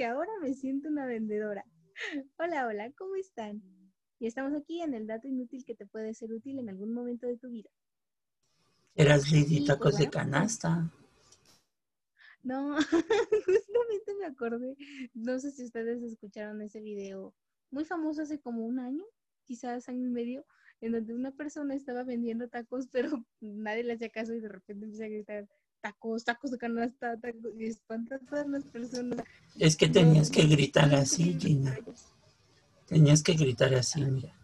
que ahora me siento una vendedora. Hola, hola, ¿cómo están? Y estamos aquí en el dato inútil que te puede ser útil en algún momento de tu vida. Eras Lady Tacos de canasta. No, justamente me acordé. No sé si ustedes escucharon ese video muy famoso hace como un año, quizás año y medio, en donde una persona estaba vendiendo tacos, pero nadie le hacía caso y de repente empieza a gritar tacos, tacos de canasta, tacos, y espanta a todas las personas. Es que tenías que gritar así, Gina. Tenías que gritar así, mira.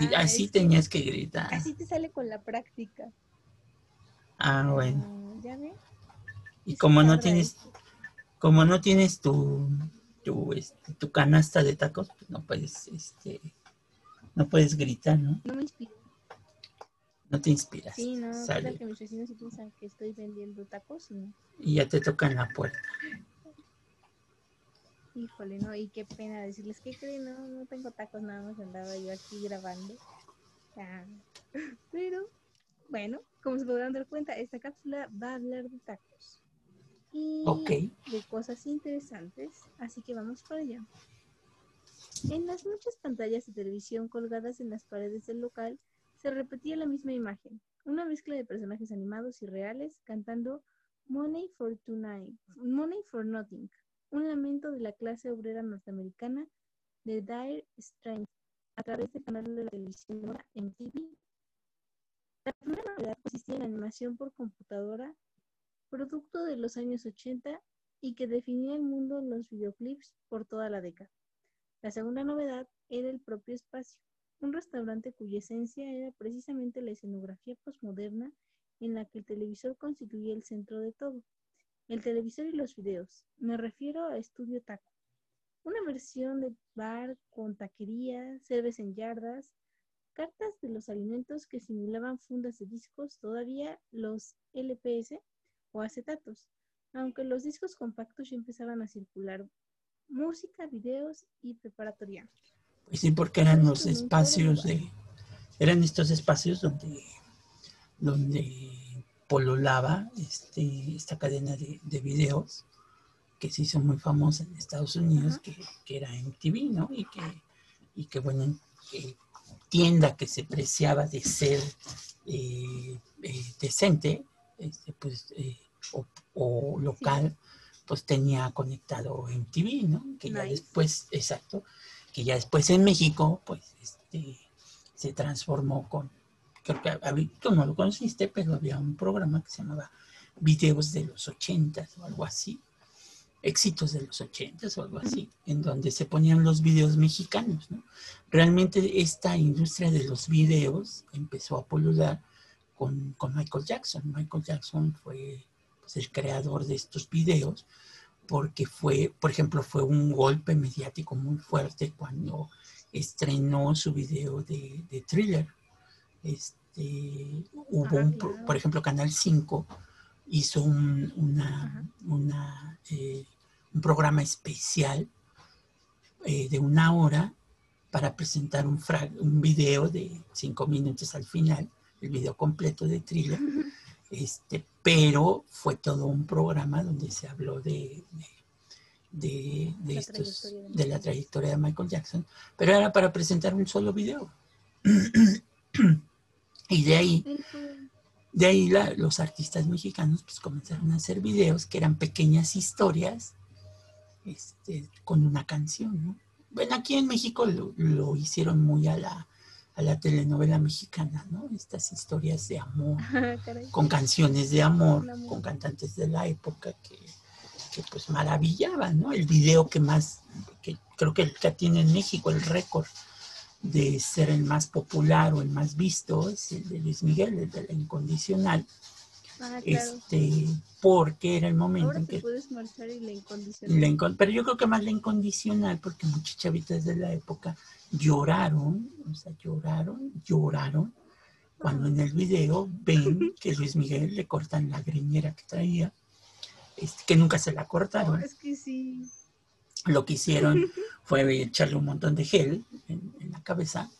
y así tenías que gritar. Así te sale con la práctica. Ah, bueno. ¿Ya ves? Y como no tienes, como no tienes tu, tu, este, tu canasta de tacos, pues no puedes, este, no puedes gritar, ¿no? No me inspiro. No te inspiras. Sí, no, Sale. que mis vecinos piensan que estoy vendiendo tacos. ¿no? Y ya te tocan la puerta. Híjole, no, y qué pena decirles que creen, no, no tengo tacos, nada más andaba yo aquí grabando. Ah, pero, bueno, como se podrán dar cuenta, esta cápsula va a hablar de tacos y de cosas interesantes, así que vamos para allá. En las muchas pantallas de televisión colgadas en las paredes del local se repetía la misma imagen, una mezcla de personajes animados y reales cantando Money for Tonight, Money for Nothing, un lamento de la clase obrera norteamericana de Dire Straits a través del canal de la televisión MTV. La primera novedad consistía en animación por computadora producto de los años 80 y que definía el mundo en los videoclips por toda la década. La segunda novedad era el propio espacio, un restaurante cuya esencia era precisamente la escenografía postmoderna en la que el televisor constituía el centro de todo. El televisor y los videos. Me refiero a Estudio Taco, una versión de bar con taquería, cerveza en yardas, cartas de los alimentos que simulaban fundas de discos, todavía los LPS o acetatos, aunque los discos compactos ya empezaban a circular música, videos y preparatoria. Pues sí, porque eran los espacios de, eran estos espacios donde, donde pololaba este, esta cadena de, de videos que se hizo muy famosa en Estados Unidos, que, que, era MTV, ¿no? Y que, y que bueno, que tienda que se preciaba de ser eh, eh, decente, este, pues, eh, o, local, pues tenía conectado MTV, ¿no? Que ya después, exacto, que ya después en México, pues, este, se transformó con, creo que tú no lo conociste, pero había un programa que se llamaba Videos de los ochentas o algo así, éxitos de los ochentas o algo así, en donde se ponían los videos mexicanos, ¿no? Realmente esta industria de los videos empezó a polular con, Michael Jackson. Michael Jackson fue pues, el creador de estos videos porque fue, por ejemplo, fue un golpe mediático muy fuerte cuando estrenó su video de, thriller. Este, hubo, un, por ejemplo, Canal 5 hizo un, una, eh, un programa especial eh, de una hora para presentar un, un video de cinco minutos al final el video completo de Thriller, este, pero fue todo un programa donde se habló de, de, de, estos, de la trayectoria de Michael Jackson, pero era para presentar un solo video. y de ahí, de ahí los artistas mexicanos pues comenzaron a hacer videos que eran pequeñas historias este, con una canción, Bueno, aquí en México lo hicieron muy a la, a la telenovela mexicana, ¿no? Estas historias de amor, con canciones de amor, con cantantes de la época que, pues maravillaban, ¿no? El video que más, que creo que que tiene en México el récord de ser el más popular o el más visto es el de Luis Miguel, el de la incondicional. Ah, este, porque era el momento en que puedes marchar y la incondicional. pero yo creo que más la incondicional, porque muchas chavitas de la época lloraron, o sea, lloraron, lloraron, cuando en el video ven que Luis Miguel le cortan la greñera que traía, este, que nunca se la cortaron. es que sí. Lo que hicieron fue echarle un montón de gel en, la cabeza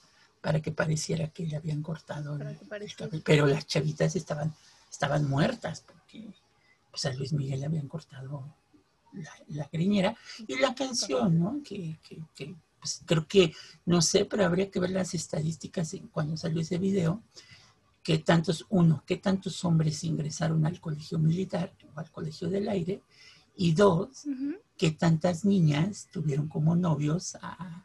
para que pareciera que le habían cortado el, cabello. Pero las chavitas estaban estaban muertas porque pues, a Luis Miguel le habían cortado la, la griñera. Y la canción, ¿no? Que, pues, creo que, no sé, pero habría que ver las estadísticas cuando salió ese video. Que tantos, uno, qué tantos hombres ingresaron al colegio militar o al colegio del aire. Y dos, qué tantas niñas tuvieron como novios a,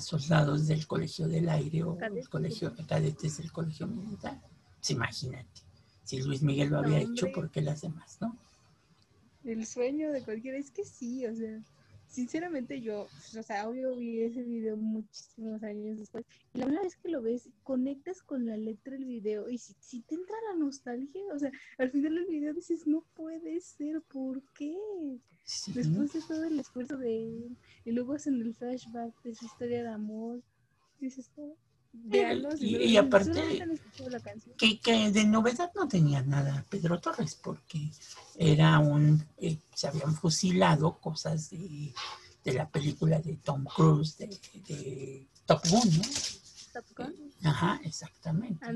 soldados del colegio del aire o el colegio cadetes del colegio militar. Pues imagínate, si Luis Miguel lo había hecho, ¿por qué las demás, no? El sueño de cualquiera, es que sí, o sea, sinceramente yo, o sea, obvio vi ese video muchísimos años después. Y la primera vez que lo ves, conectas con la letra del video y si, si te entra la nostalgia, o sea, al final del video dices, no puede ser, ¿por qué? Después de todo el esfuerzo de él, y luego hacen el flashback de su historia de amor, dices todo. Y, aparte, que, de novedad no tenía nada Pedro Torres, porque era un, eh, se habían fusilado cosas de, la película de Tom Cruise, de, Top Gun, ¿no? Top Gun. Ajá, exactamente.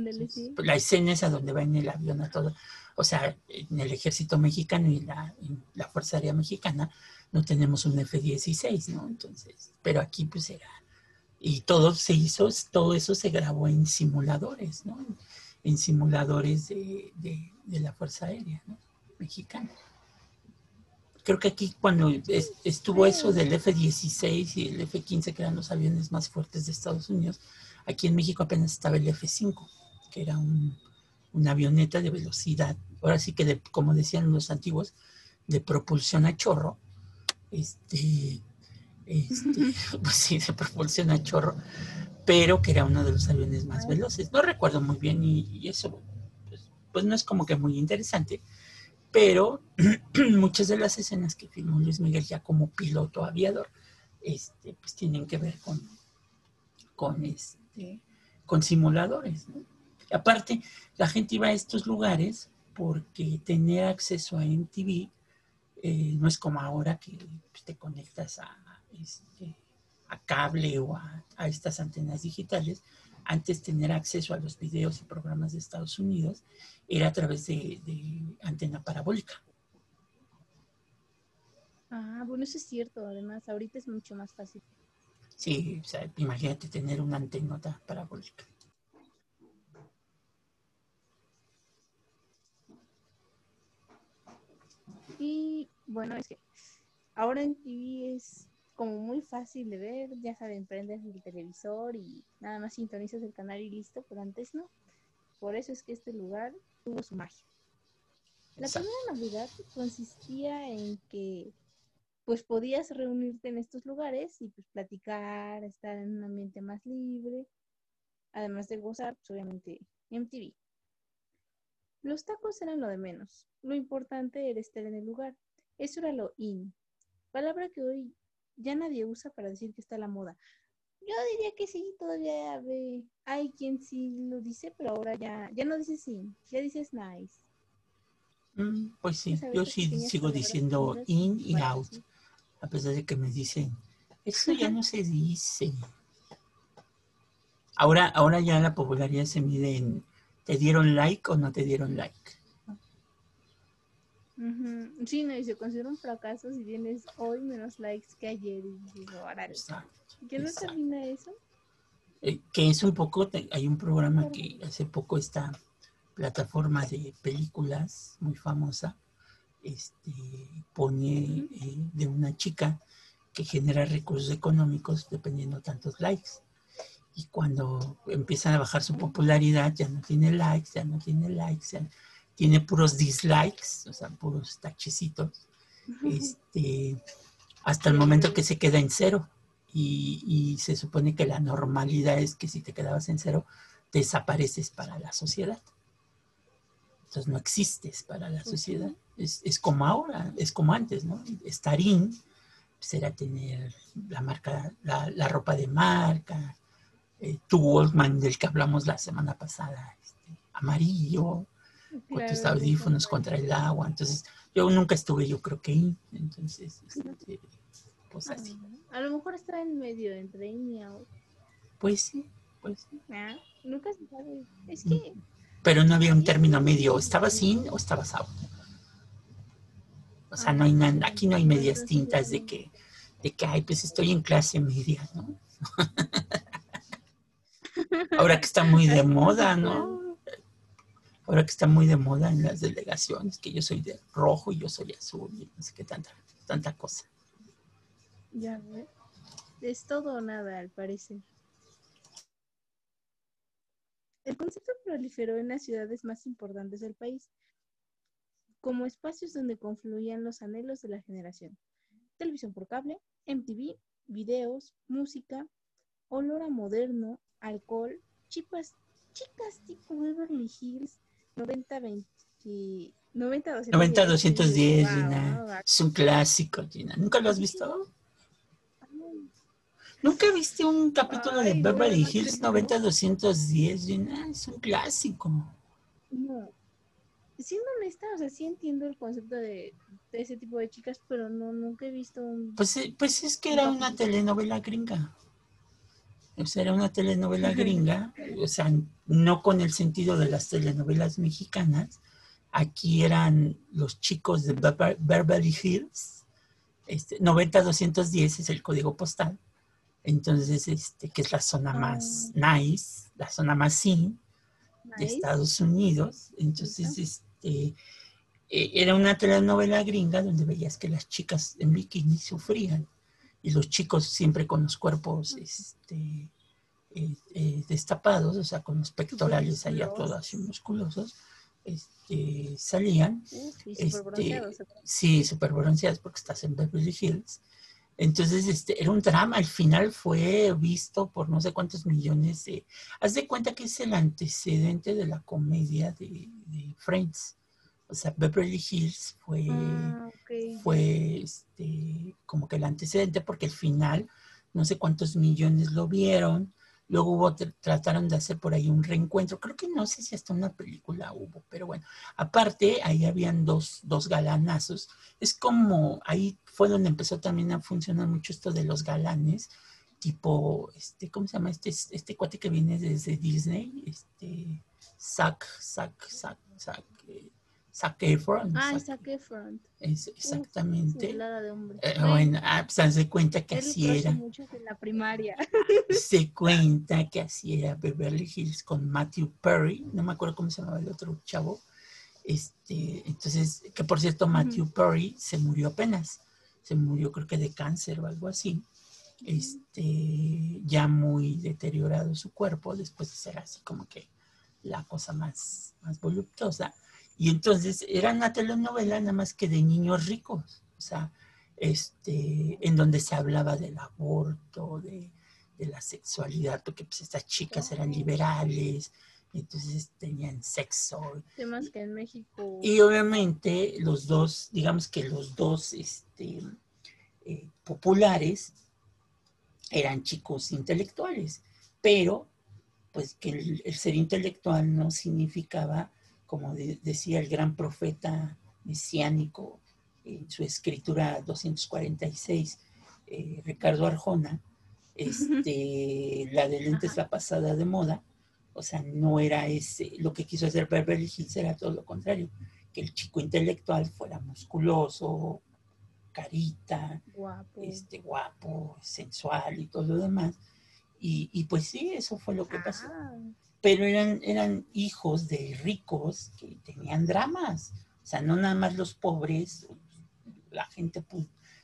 La escena es a donde va en el avión a todo o sea, en el ejército mexicano y la, la Fuerza Aérea Mexicana no tenemos un F-16, ¿no? Entonces, pero aquí pues era, y todo se hizo, todo eso se grabó en simuladores, ¿no? En simuladores de, la Fuerza Aérea ¿no? Mexicana. Creo que aquí cuando estuvo eso del F-16 y el F-15, que eran los aviones más fuertes de Estados Unidos, aquí en México apenas estaba el F-5, que era un, una avioneta de velocidad ahora sí que, como decían los antiguos, de propulsión a chorro, este, este pues sí, de propulsión a chorro, pero que era uno de los aviones más veloces. No recuerdo muy bien y, eso, pues, pues, no es como que muy interesante, pero muchas de las escenas que filmó Luis Miguel ya como piloto aviador, este, pues tienen que ver con, con, este, con simuladores. Aparte, la gente iba a estos lugares porque tener acceso a MTV eh, no es como ahora que pues, te conectas a, este, a cable o a, estas antenas digitales. Antes tener acceso a los videos y programas de Estados Unidos era a través de, antena parabólica. Ah, bueno, eso es cierto. Además, ahorita es mucho más fácil. Sí, o sea, imagínate tener una antena parabólica. Y bueno, es que ahora en TV es como muy fácil de ver, ya saben, prendes el televisor y nada más sintonizas el canal y listo, pero antes no. Por eso es que este lugar tuvo su magia. La primera novedad consistía en que pues podías reunirte en estos lugares y pues platicar, estar en un ambiente más libre, además de gozar, pues obviamente, MTV. Los tacos eran lo de menos. Lo importante era estar en el lugar. Eso era lo in. Palabra que hoy ya nadie usa para decir que está a la moda. Yo diría que sí, todavía hay quien sí lo dice, pero ahora ya, ya no dices sí, ya dices nice. Mm, pues sí, yo sí sigo diciendo in y out, a pesar de que me dicen, eso ya no se dice. Ahora, ahora ya la popularidad se mide en ¿Te dieron like o no te dieron like? Sí, no, y se considera un fracaso si tienes hoy menos likes que ayer. Y digo, ¿Qué no termina eso? Eh, que es un poco, hay un programa que hace poco esta plataforma de películas muy famosa, este, pone eh, de una chica que genera recursos económicos dependiendo tantos likes. Y cuando empiezan a bajar su popularidad ya no tiene likes, ya no tiene likes, tiene puros dislikes, o sea, puros tachecitos, este, hasta el momento que se queda en cero. Y, se supone que la normalidad es que si te quedabas en cero, desapareces para la sociedad. Entonces no existes para la sociedad. Es, como ahora, es como antes, ¿no? Estar in será pues, tener la marca, la ropa de marca, eh, tu Walkman del que hablamos la semana pasada, este, amarillo, con tus audífonos contra el agua. Entonces, yo nunca estuve, yo creo que ahí. Entonces, este, pues ah, así. A lo mejor está en medio entre in y out. Pues sí, pues sí. Ah, nunca se sabe. Es que. pero no había un término medio, ¿estabas sin o estabas out? O sea, no hay nada, aquí no hay medias tintas de que, de que, ay, pues estoy en clase media, ¿no? Ahora que está muy de moda, ¿no? Ahora que está muy de moda en las delegaciones, que yo soy de rojo y yo soy azul y no sé qué tanta, tanta cosa. Ya, ¿ves? Es todo o nada, al parecer. El concepto proliferó en las ciudades más importantes del país, como espacios donde confluían los anhelos de la generación. Televisión por cable, MTV, videos, música, olor a moderno, alcohol, chipas, chicas tipo Beverly Hills, 90-20. 90-210, Gina. Es un clásico, Gina. ¿Nunca lo has visto? ¿Nunca viste un capítulo de Beverly Hills 90-210, Gina? Es un clásico. No. Siendo honesta, o sea, sí entiendo el concepto de, ese tipo de chicas, pero no, nunca he visto un... Pues, eh, pues es que era una telenovela gringa. O sea, era una telenovela gringa, o sea, no con el sentido de las telenovelas mexicanas. Aquí eran los chicos de Beverly Hills. Este, 90-210 es el código postal. Entonces, este, que es la zona más ah. nice, la zona más sin de Estados Unidos. Entonces, este, e, era una telenovela gringa donde veías que las chicas en bikini sufrían y los chicos siempre con los cuerpos este, eh, eh, destapados, o sea, con los pectorales allá todos así musculosos, este, salían. este, sí, super bronceados porque estás en Beverly Hills. Entonces, este, era un drama. Al final fue visto por no sé cuántos millones de... Haz de cuenta que es el antecedente de la comedia de, Friends. O sea, Beverly Hills fue, ah, fue este, como que el antecedente porque al final no sé cuántos millones lo vieron Luego hubo, trataron de hacer por ahí un reencuentro. Creo que no sé si hasta una película hubo, pero bueno. Aparte, ahí habían dos, dos galanazos. Es como, ahí fue donde empezó también a funcionar mucho esto de los galanes. Tipo, este, ¿cómo se llama? Este, este cuate que viene desde Disney. Este, Zack, Zack, Zack, Zack. Eh, Zac Efron. Ah, Zac Efron. Es, exactamente. Eh, bueno, ah, pues se cuenta que así era. mucho en la primaria. se cuenta que así era Beverly Hills con Matthew Perry. No me acuerdo cómo se llamaba el otro chavo. Este, entonces, que por cierto, Matthew Perry se murió apenas. Se murió creo que de cáncer o algo así. Este, ya muy deteriorado su cuerpo después de ser así como que la cosa más, más voluptuosa. Y entonces era una telenovela nada más que de niños ricos, o sea, este, en donde se hablaba del aborto, de, la sexualidad, porque pues estas chicas eran liberales, entonces tenían sexo. Temas que en México. Y obviamente los dos, digamos que los dos este, eh, populares eran chicos intelectuales, pero pues que el ser intelectual no significaba como decía el gran profeta mesiánico en su escritura 246, eh, Ricardo Arjona, este, la de lentes la pasada de moda, o sea, no era ese, lo que quiso hacer Beverly Hills era todo lo contrario, que el chico intelectual fuera musculoso, carita, guapo, este, guapo sensual y todo lo demás. Y, y pues sí, eso fue lo que pasó. Ah pero eran, eran hijos de ricos que tenían dramas. O sea, no nada más los pobres, la gente,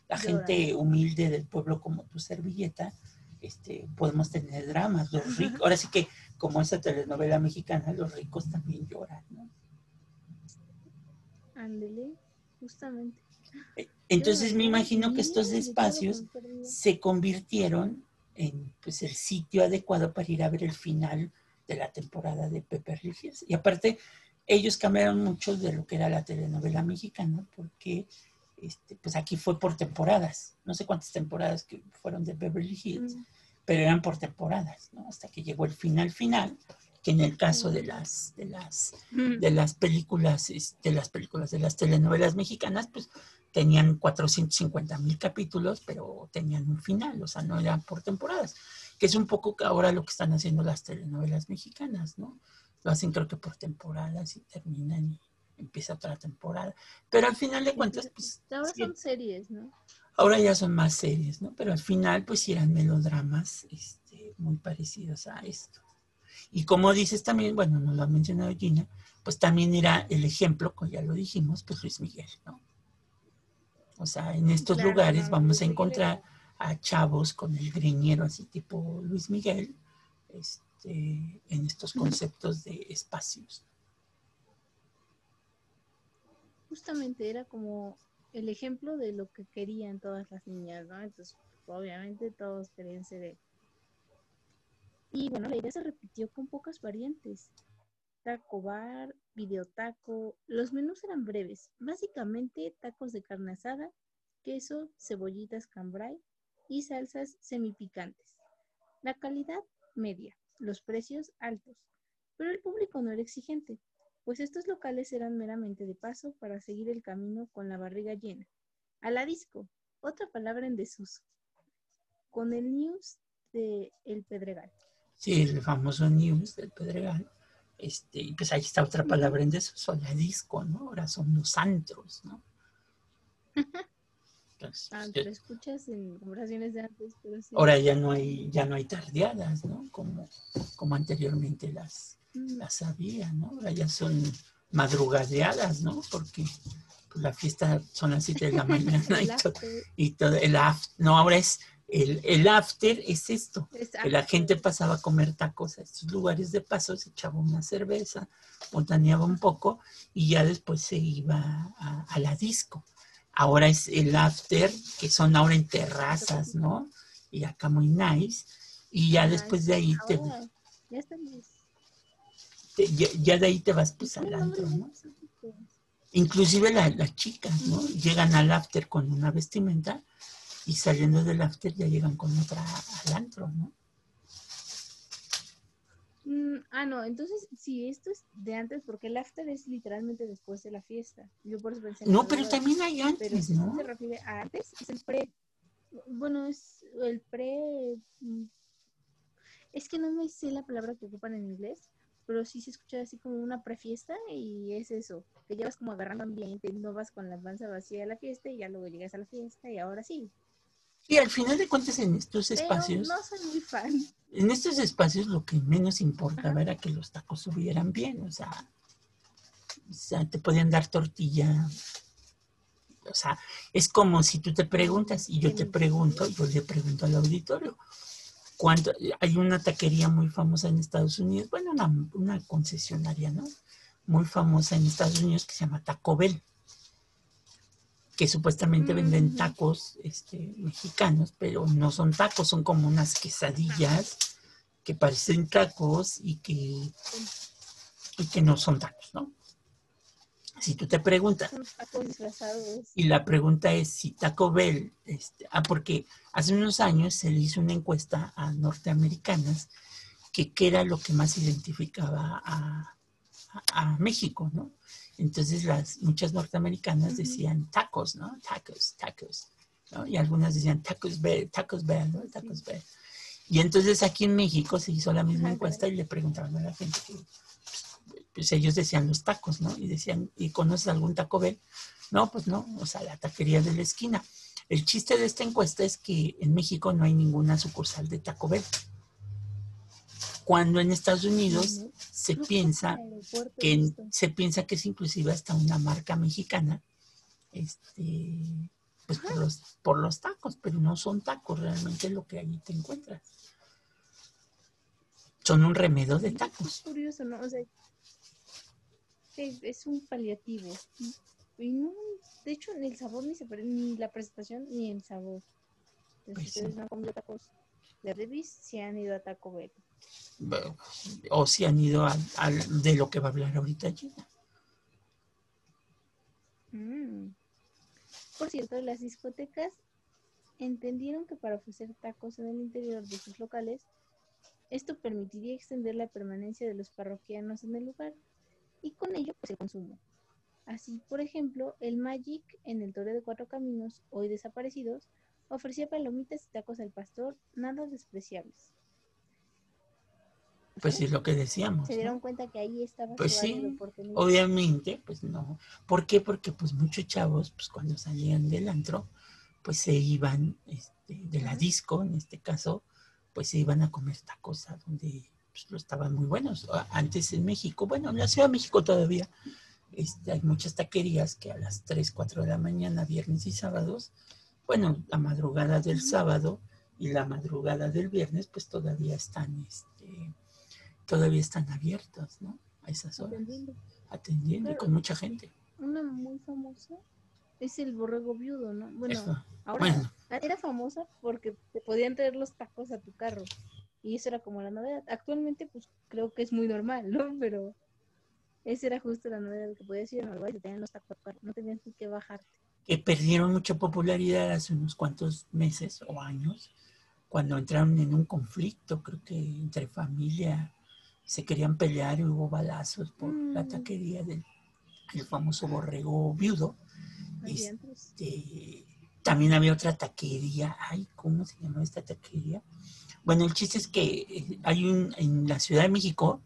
la gente humilde del pueblo como tu servilleta, este, podemos tener dramas. Los ricos, ahora sí que, como esa telenovela mexicana, los ricos también lloran, ¿no? Ándele, justamente. E, entonces me imagino que estos espacios se convirtieron en pues, el sitio adecuado para ir a ver el final de la temporada de Pepe Hills. Y aparte, ellos cambiaron mucho de lo que era la telenovela mexicana, porque este, pues aquí fue por temporadas. No sé cuántas temporadas que fueron de Beverly Hills, mm. pero eran por temporadas, ¿no? Hasta que llegó el final final, que en el caso de las, de las, mm. de las películas, de las películas, de las telenovelas mexicanas, pues tenían 450 mil capítulos, pero tenían un final, o sea, no eran por temporadas que es un poco ahora lo que están haciendo las telenovelas mexicanas, ¿no? Lo hacen creo que por temporadas y terminan y empieza otra temporada. Pero al final de cuentas, pues... Ahora son series, ¿no? Ahora ya son más series, ¿no? Pero al final, pues eran melodramas este, muy parecidos a esto. Y como dices también, bueno, no lo ha mencionado Gina, pues también era el ejemplo, como ya lo dijimos, pues Luis Miguel, ¿no? O sea, en estos lugares vamos a encontrar a chavos con el greñero así tipo Luis Miguel, este, en estos conceptos de espacios. Justamente era como el ejemplo de lo que querían todas las niñas, ¿no? Entonces, obviamente todos querían ser él. Y bueno, la idea se repitió con pocas variantes. Taco bar, videotaco, los menús eran breves, básicamente tacos de carne asada, queso, cebollitas cambray y salsas semipicantes. La calidad media, los precios altos, pero el público no era exigente, pues estos locales eran meramente de paso para seguir el camino con la barriga llena. A la disco, otra palabra en desuso, con el news de El Pedregal. Sí, el famoso news del Pedregal. Este, pues ahí está otra palabra en desuso, la disco, ¿no? Ahora son los antros, ¿no? ah, pero escuchas en conversaciones de antes, pero sí. Ahora ya no hay, ya no hay tardeadas, ¿no? Como, como anteriormente las, las había, ¿no? Ahora ya son madrugadeadas, ¿no? Porque pues, la fiesta son las 7 de la mañana y, todo, y todo, el after, no, ahora es el, el after es esto, que la gente pasaba a comer tacos a estos lugares de paso, se echaba una cerveza, montaneaba un poco y ya después se iba a, a la disco. Ahora es el after, que son ahora en terrazas, ¿no? Y acá muy nice. Y ya después de ahí te... Ya ya, de ahí te vas pues al antro, ¿no? Inclusive las chicas, ¿no? Llegan al after con una vestimenta y saliendo del after ya llegan con otra al antro, ¿no? Mm, ah, no, entonces sí, esto es de antes porque el after es literalmente después de la fiesta. Yo por eso pensé No, pero también hay antes, pero si se refiere a antes, es el pre. Bueno, es el pre. Mm, es que no me sé la palabra que ocupan en inglés, pero sí se escucha así como una prefiesta y es eso, que llevas como agarrando ambiente, no vas con la panza vacía a la fiesta y ya luego llegas a la fiesta y ahora sí. Y al final de cuentas en estos espacios... no soy muy fan. En estos espacios lo que menos importaba era que los tacos subieran bien, o sea, o sea, te podían dar tortilla. O sea, es como si tú te preguntas y yo te pregunto, yo le pregunto al auditorio, cuando hay una taquería muy famosa en Estados Unidos, bueno, una, concesionaria, ¿no? Muy famosa en Estados Unidos que se llama Taco Bell, que supuestamente venden mm. tacos este, mexicanos, pero no son tacos, son como unas quesadillas que parecen tacos y que, y que no son tacos, ¿no? si tú te preguntas, y la pregunta es si Taco Bell, este, ah, porque hace unos años se le hizo una encuesta a norteamericanas que qué era lo que más identificaba a, México, ¿no? Entonces las muchas norteamericanas decían tacos, ¿no? Tacos, tacos, ¿no? Y algunas decían tacos Bell, tacos Bell, ¿no? Tacos Bell. Y entonces aquí en México se hizo la misma encuesta y le preguntaban a la gente pues ellos decían los tacos, ¿no? Y decían, ¿y conoces algún Taco Bell? No, pues no, o sea, la taquería de la esquina. El chiste de esta encuesta es que en México no hay ninguna sucursal de Taco Bell. Cuando en Estados Unidos se piensa que se piensa que es inclusive hasta una marca mexicana, este, pues por los, por los tacos, pero no son tacos realmente lo que allí te encuentras. Son un remedio de tacos. Es curioso, ¿no? O sea, es un paliativo. Y no, de hecho, ni el sabor ni, se, ni la presentación ni el sabor. Pues ustedes no han comido tacos de Revis, si han ido a Taco Bell. O si han ido de lo que va a hablar ahorita Gina. Mm. Por cierto, las discotecas entendieron que para ofrecer tacos en el interior de sus locales, esto permitiría extender la permanencia de los parroquianos en el lugar y con ello pues el consumo. Así, por ejemplo, el Magic en el Torre de Cuatro Caminos, hoy desaparecidos, ofrecía palomitas y tacos al pastor nada despreciables. Pues es lo que decíamos. Se dieron cuenta que ahí estaba pues sí, obviamente, pues no. ¿Por qué? Porque pues muchos chavos, pues cuando salían del antro, pues se iban este, de la disco, en este caso, pues se iban a comer tacos a donde pues, lo estaban muy buenos. Antes en México, bueno, en la Ciudad de México todavía, este, hay muchas taquerías que a las 3, 4 de la mañana, viernes y sábados, bueno, la madrugada del sábado y la madrugada del viernes, pues todavía están, este, todavía están abiertos, ¿no? A esas horas. Atendiendo. Atendiendo con mucha gente. Una muy famosa es el borrego viudo, ¿no? Bueno, ahora era famosa porque te podían traer los tacos a tu carro. Y eso era como la novedad. Actualmente, pues creo que es muy normal, ¿no? Pero esa era justo la novedad que podías ir a Uruguay y tenían los tacos no tenías ni que bajarte. Que perdieron mucha popularidad hace unos cuantos meses o años, cuando entraron en un conflicto, creo que entre familia, se querían pelear y hubo balazos por la mm. taquería del famoso borrego viudo. Este, también había otra taquería, ay, ¿cómo se llama esta taquería? Bueno, el chiste es que eh, hay un, en la Ciudad de México,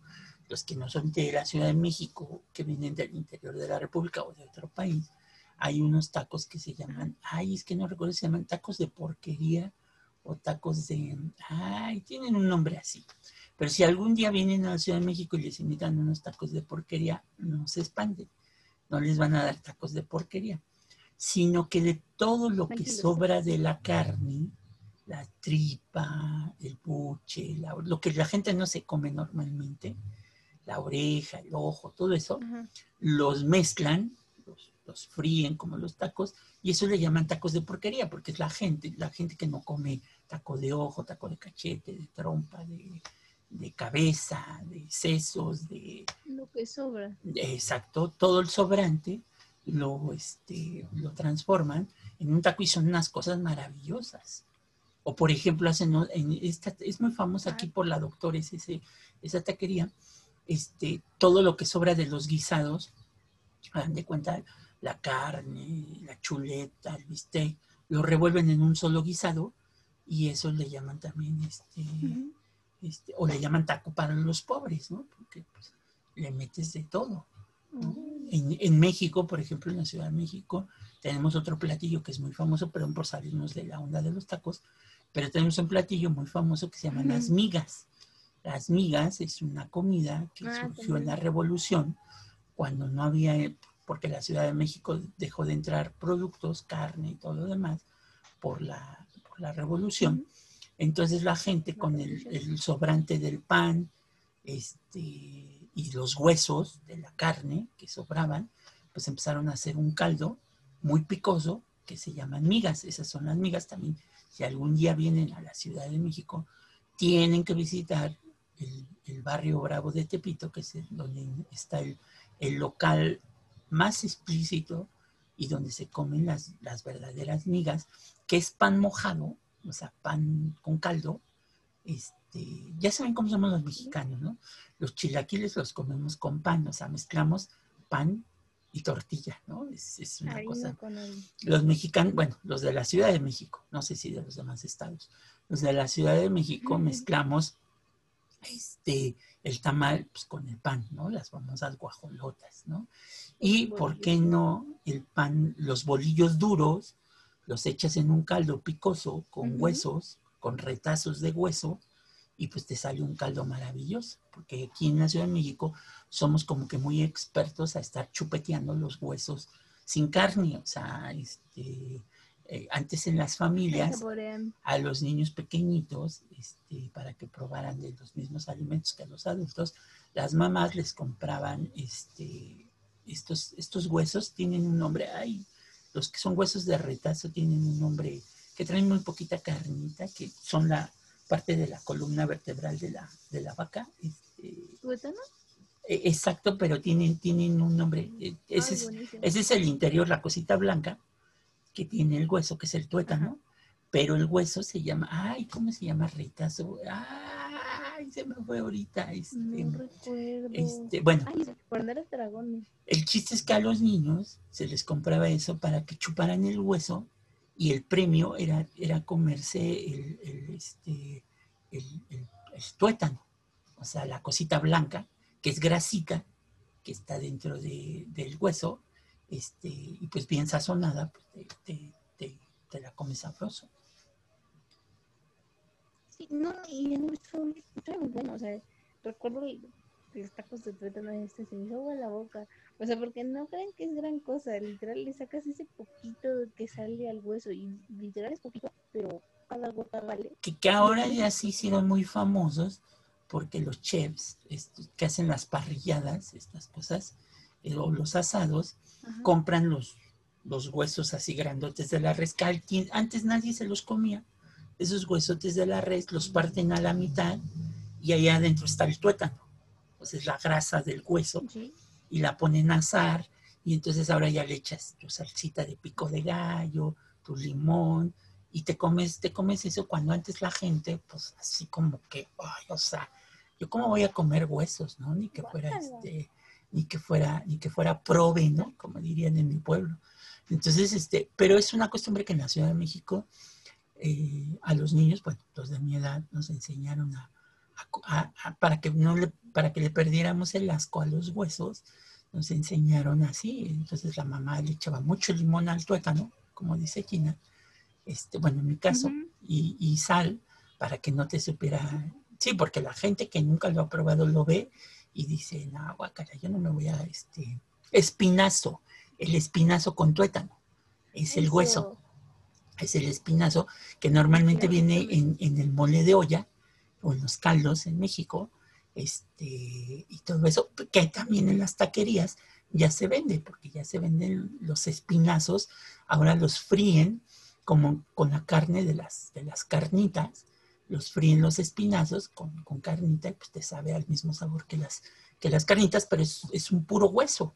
los que no son de la Ciudad de México, que vienen del interior de la República o de otro país, hay unos tacos que se llaman, ay, es que no recuerdo si se llaman tacos de porquería o tacos de, ay, tienen un nombre así. Pero si algún día vienen a la Ciudad de México y les invitan unos tacos de porquería, no se expanden, no les van a dar tacos de porquería, sino que de todo lo que sobra de la carne, la tripa, el buche, lo que la gente no se come normalmente, la oreja, el ojo, todo eso, los mezclan, los, fríen como los tacos, y eso le llaman tacos de porquería, porque es la gente, la gente que no come taco de ojo, taco de cachete, de trompa, de, cabeza, de sesos, de... Lo que sobra. exacto, todo el sobrante lo, este, lo transforman en un taco y son unas cosas maravillosas. O por ejemplo, hacen, en esta, es muy famosa aquí por la doctora, ese, esa taquería, este, todo lo que sobra de los guisados, hagan de cuenta, la carne, la chuleta, el bistec, lo revuelven en un solo guisado y eso le llaman también, este, este o le llaman taco para los pobres, ¿no? Porque pues, le metes de todo. en, en, México, por ejemplo, en la Ciudad de México, tenemos otro platillo que es muy famoso, perdón por salirnos de la onda de los tacos, pero tenemos un platillo muy famoso que se llama las migas. Las migas es una comida que ah, surgió en la revolución cuando no había, porque la Ciudad de México dejó de entrar productos, carne y todo lo demás por la, por la revolución. Entonces la gente con el, sobrante del pan este, y los huesos de la carne que sobraban, pues empezaron a hacer un caldo muy picoso que se llaman migas. Esas son las migas también si algún día vienen a la Ciudad de México, tienen que visitar el, barrio Bravo de Tepito, que es donde está el, local más explícito y donde se comen las, las, verdaderas migas, que es pan mojado, o sea, pan con caldo. Este, ya saben cómo somos los mexicanos, ¿no? Los chilaquiles los comemos con pan, o sea, mezclamos pan y tortilla, ¿no? Es, una cosa. Los mexicanos, bueno, los de la Ciudad de México, no sé si de los demás estados, los de la Ciudad de México mezclamos este, el tamal pues, con el pan, ¿no? Las famosas guajolotas, ¿no? Y, ¿por qué no el pan, los bolillos duros, los echas en un caldo picoso con huesos, con retazos de hueso, y pues te sale un caldo maravilloso, porque aquí en la Ciudad de México somos como que muy expertos a estar chupeteando los huesos sin carne, o sea, este, eh, antes en las familias a los niños pequeñitos, este, para que probaran de los mismos alimentos que a los adultos, las mamás les compraban este, estos, estos huesos, tienen un nombre, ay, los que son huesos de retazo tienen un nombre que traen muy poquita carnita, que son la, parte de la columna vertebral de la, de la vaca. Este, ¿Tuétano? E, exacto, pero tienen, tienen un nombre. E, ese, es, ese, es, el interior, la cosita blanca que tiene el hueso, que es el tuétano. Pero el hueso se llama, ay, ¿cómo se llama? Retazo. Ay, se me fue ahorita. Este, no recuerdo. Este, bueno, el chiste es que a los niños se les compraba eso para que chuparan el hueso y el premio era, era comerse el, este, el, tuétano. o sea, la cosita blanca, que es grasita, que está dentro del hueso, este, y pues bien sazonada, pues te, te, la comes sabroso. Sí, no, y es muy, muy bueno, o sea, recuerdo los tacos de tuétano este se me hizo agua la boca. O sea, porque no creen que es gran cosa. Literal, le sacas ese poquito que sale al hueso. Y literal es poquito, pero cada gota vale. Que, que ahora ya sí hicieron muy famosos porque los chefs que hacen las parrilladas, estas cosas, eh, o los asados, compran los, los huesos así grandotes de la res. Antes nadie se los comía. Esos huesotes de la res los parten a la mitad y ahí adentro está el tuétano. Pues es la grasa del hueso y la ponen a asar y entonces ahora ya le echas tu salsita de pico de gallo, tu limón y te comes, te comes eso cuando antes la gente, pues así como que, ay, o sea, yo cómo voy a comer huesos, ¿no? Ni que fuera este, ni que fuera, ni que fuera prove, ¿no? Como dirían en mi pueblo. Entonces, este, pero es una costumbre que en la Ciudad de México eh, a los niños, bueno, los de mi edad nos enseñaron a, para que no le, para que le perdiéramos el asco a los huesos, nos enseñaron así. Entonces la mamá le echaba mucho limón al tuétano, como dice Gina, este, bueno, en mi caso, y, y, sal para que no te supiera Sí, porque la gente que nunca lo ha probado lo ve y dice, no, guacara, yo no me voy a, este, espinazo, el espinazo con tuétano, es el hueso, es el espinazo que normalmente viene en, el mole de olla o en los caldos en México, este, y todo eso, que también en las taquerías ya se vende, porque ya se venden los espinazos, ahora los fríen como con la carne de las, de las carnitas, los fríen los espinazos con, carnita y pues te sabe al mismo sabor que las, que las carnitas, pero es, un puro hueso.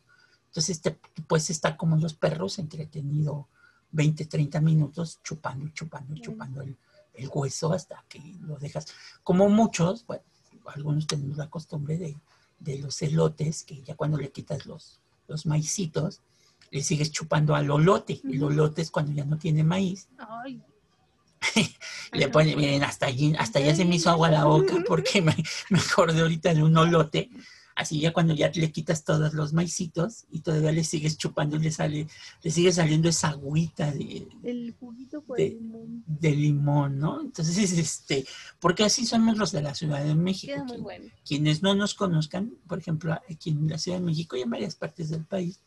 Entonces te puedes estar como los perros entretenido 20, 30 minutos chupando, chupando, chupando el, hueso hasta que lo dejas. Como muchos, bueno, algunos tenemos la costumbre de, los elotes, que ya cuando le quitas los, los maicitos, le sigues chupando al olote. El olote es cuando ya no tiene maíz. Ay. le pone, miren, hasta allí, hasta ya se me hizo agua la boca porque me, me acordé ahorita de un olote. Así ya cuando ya le quitas todos los maicitos y todavía le sigues chupando y le sale, le sigue saliendo esa agüita de, el juguito de, limón. de limón, ¿no? Entonces, este, porque así somos los de la Ciudad de México. Quienes no nos conozcan, por ejemplo, aquí en la Ciudad de México y en varias partes del país,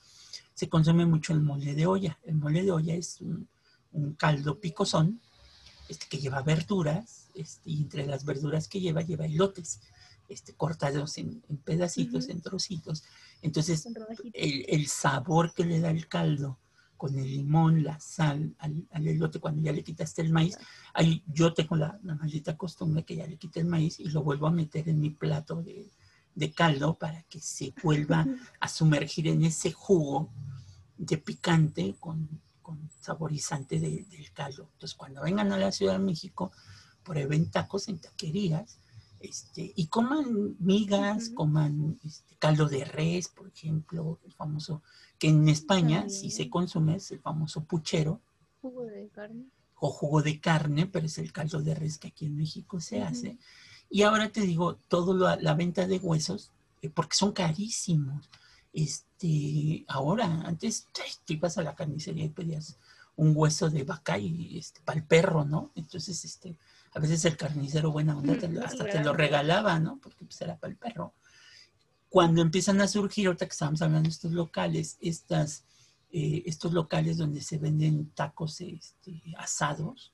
se consume mucho el mole de olla. El mole de olla es un, un caldo picosón este, que lleva verduras, este, y entre las verduras que lleva, lleva elotes, este, cortados en, pedacitos, en trocitos. Entonces, el, sabor que le da el caldo con el limón, la sal al, elote, cuando ya le quitaste el maíz, ahí yo tengo la, maldita costumbre que ya le quité el maíz y lo vuelvo a meter en mi plato de, de caldo para que se vuelva a sumergir en ese jugo de picante con, con saborizante del caldo. Entonces, cuando vengan a la Ciudad de México, prueben tacos en taquerías este, y coman migas, coman este, caldo de res, por ejemplo, el famoso, que en España sí se consume, es el famoso puchero. Jugo de carne. O jugo de carne, pero es el caldo de res que aquí en México se hace. Y ahora te digo, toda la venta de huesos, eh, porque son carísimos. Este, ahora, antes te ibas a la carnicería y pedías un hueso de vaca y este, para el perro, ¿no? Entonces, este, a veces el carnicero buena onda hasta te lo regalaba, ¿no? Porque pues era para el perro. Cuando empiezan a surgir, ahorita que estábamos hablando de estos locales, estas, eh, estos locales donde se venden tacos este, asados,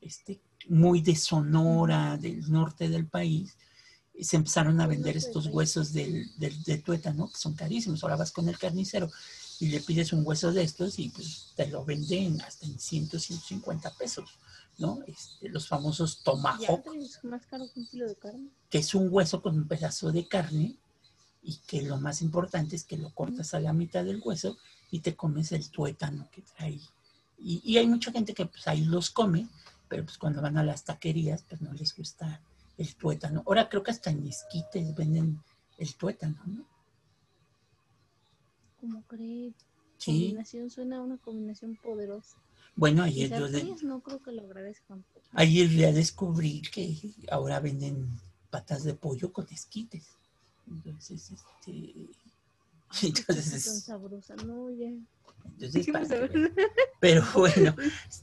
este, muy de Sonora, del norte del país, se empezaron a vender estos huesos del, del, tuétano, que son carísimos. Ahora vas con el carnicero y le pides un hueso de estos y pues te lo venden hasta en 100, 150 pesos, ¿no? Este, los famosos tomahawk. más caro que un kilo de carne. Que es un hueso con un pedazo de carne y que lo más importante es que lo cortas a la mitad del hueso y te comes el tuétano que trae. Y, y hay mucha gente que pues ahí los come, pero pues cuando van a las taquerías pues no les gusta el tuétano. Ahora creo que hasta en esquites venden el tuétano, ¿no? ¿Cómo crees? Sí. Combinación suena una combinación poderosa. Bueno, ayer yo no creo que lo agradezcan. Ayer ya descubrí que ahora venden patas de pollo con esquites. Entonces, este... Entonces, son sabrosas, no, ya. Entonces, pero bueno,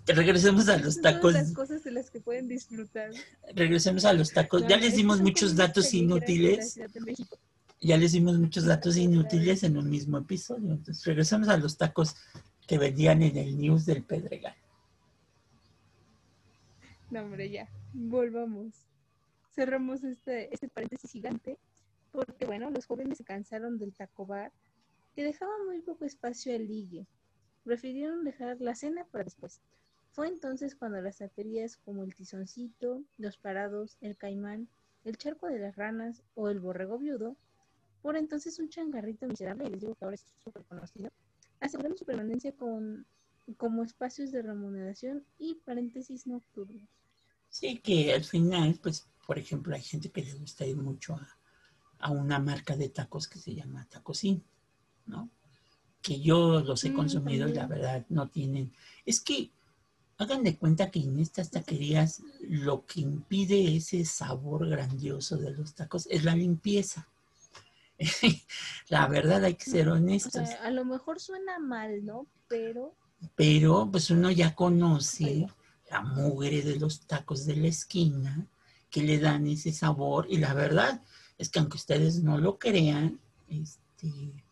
regresemos a los tacos. las cosas de las que pueden disfrutar. Regresemos a los tacos. ya les dimos muchos datos inútiles. Ya les dimos muchos datos inútiles en un mismo episodio. Entonces, regresemos a los tacos que vendían en el news del Pedregal. No, hombre, ya. Volvamos. Cerramos este, este paréntesis gigante porque, bueno, los jóvenes se cansaron del taco bar que dejaba muy poco espacio al ligue. Prefirieron dejar la cena para después. Fue entonces cuando las taquerías como el Tizoncito, Los Parados, el Caimán, el Charco de las Ranas o el Borrego Viudo, por entonces un changarrito miserable, y les digo que ahora es súper conocido, aseguraron su permanencia con, como espacios de remuneración y paréntesis nocturnos. Sí, que al final, pues, por ejemplo, hay gente que le gusta ir mucho a, a una marca de tacos que se llama Tacosín ¿no? Que yo los he mm, consumido y la verdad no tienen. Es que hagan de cuenta que en estas taquerías lo que impide ese sabor grandioso de los tacos es la limpieza. la verdad hay que ser honestos. a lo mejor suena mal, ¿no? Pero... Pero pues uno ya conoce la mugre de los tacos de la esquina que le dan ese sabor y la verdad es que aunque ustedes no lo crean, este,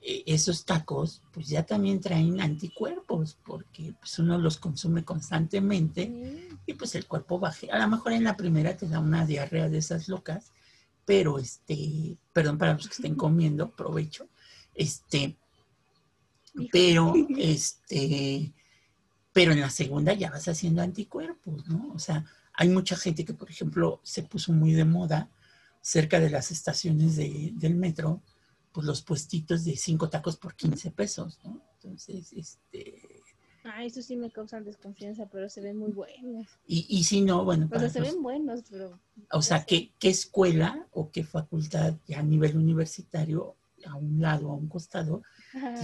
e, esos tacos pues ya también traen anticuerpos porque pues uno los consume constantemente y pues el cuerpo baja. A lo mejor en la primera te da una diarrea de esas locas, pero este, perdón para los que estén comiendo, provecho, este, pero este, pero en la segunda ya vas haciendo anticuerpos, ¿no? O sea, hay mucha gente que, por ejemplo, se puso muy de moda cerca de las estaciones del metro, pues los puestitos de cinco tacos por 15 pesos, ¿no? Entonces, este... Ah, eso sí me causan desconfianza, pero se ven muy buenos. Y, y si no, bueno... O sea, se ven buenos, pero... O sea, ¿qué, ¿qué, escuela o qué facultad ya a nivel universitario, a un lado, a un costado,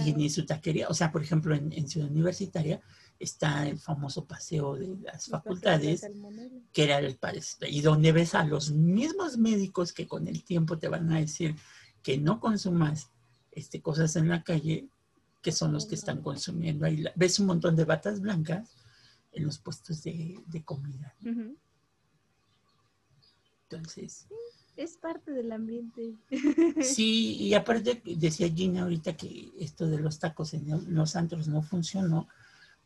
tiene su taquería? O sea, por ejemplo, en, en Ciudad Universitaria está el famoso paseo de las facultades, que era el y donde ves a los mismos médicos que con el tiempo te van a decir que no consumas este, cosas en la calle, que son los que están consumiendo ahí. Ves un montón de batas blancas en los puestos de, comida. Entonces... Es parte del ambiente. Sí, y aparte decía Gina ahorita que esto de los tacos en los antros no funcionó,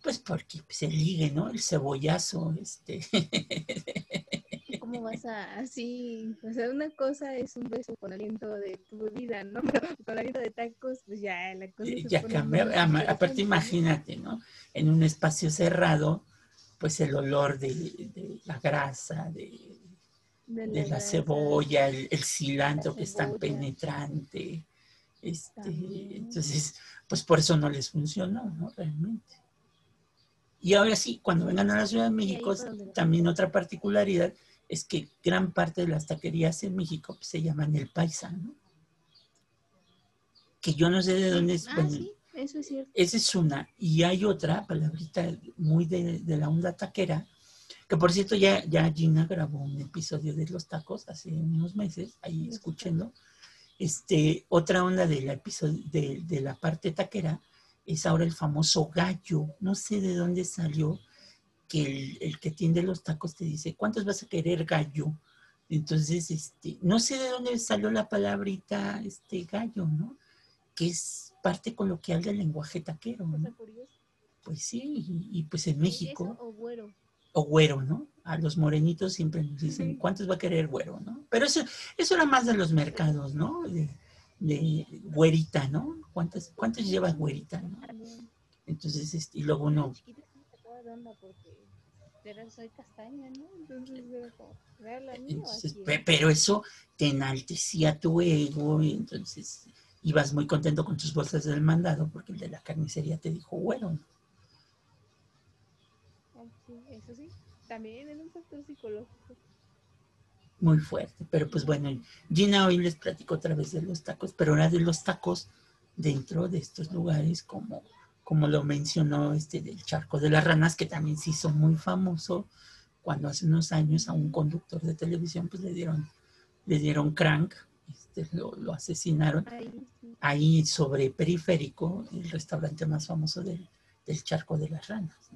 pues porque se ligue, ¿no? El cebollazo, este. ¿Cómo vas a así? O sea, una cosa es un beso con aliento de tu vida, ¿no? Pero con aliento de tacos, pues ya la cosa se Ya cambia. Aparte, imagínate, ¿no? En un espacio cerrado, pues el olor de, la grasa, de, la, cebolla, el, cilantro que es tan penetrante. Este, entonces, pues por eso no les funcionó, ¿no? Realmente. Y ahora sí, cuando vengan a la Ciudad de México, también otra particularidad es que gran parte de las taquerías en México pues, se llaman el paisa, ¿no? Que yo no sé de dónde es. Ah, sí, eso es cierto. Esa es una. Y hay otra palabrita muy de, la onda taquera, que por cierto ya, ya Gina grabó un episodio de los tacos hace unos meses, ahí escuchando. Este, otra onda del episodio de, de la parte taquera es ahora el famoso gallo. No sé de dónde salió, que el, que tiende los tacos te dice, ¿cuántos vas a querer gallo? Entonces, este, no sé de dónde salió la palabrita este gallo, ¿no? Que es parte coloquial del lenguaje taquero, ¿no? Pues sí, y, pues en México. o güero. O güero, ¿no? A los morenitos siempre nos dicen, ¿cuántos va a querer güero, no? Pero eso, eso era más de los mercados, ¿no? De, güerita, ¿no? ¿Cuántos, cuántos llevas güerita, no? Entonces, este, y luego uno soy castaña, ¿no? Entonces, pero eso te enaltecía tu ego y entonces ibas muy contento con tus bolsas del mandado porque el de la carnicería te dijo, bueno. Ah, eso sí, también es un factor psicológico. Muy fuerte, pero pues bueno, Gina hoy les platico otra vez de los tacos, pero ahora de los tacos dentro de estos lugares como como lo mencionó este del charco de las ranas, que también se hizo muy famoso cuando hace unos años a un conductor de televisión pues le dieron, le dieron crank, este, lo, asesinaron ahí sobre periférico, el restaurante más famoso del, charco de las ranas.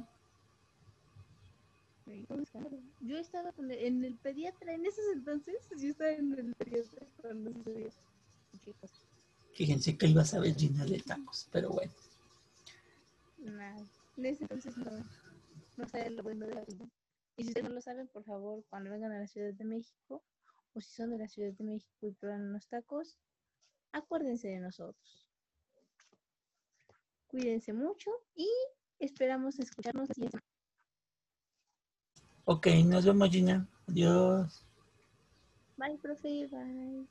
Yo estaba en el pediatra en esos entonces, yo estaba en el pediatra cuando se Fíjense que iba a saber Gina de tacos, pero bueno. Nada, en ese entonces no, no sabía lo bueno de la vida. Y si ustedes no lo saben, por favor, cuando vengan a la Ciudad de México, o si son de la Ciudad de México y prueban unos tacos, acuérdense de nosotros. Cuídense mucho y esperamos escucharnos la siguiente Ok, nos vemos, Gina. Adiós. Bye, profe. Bye.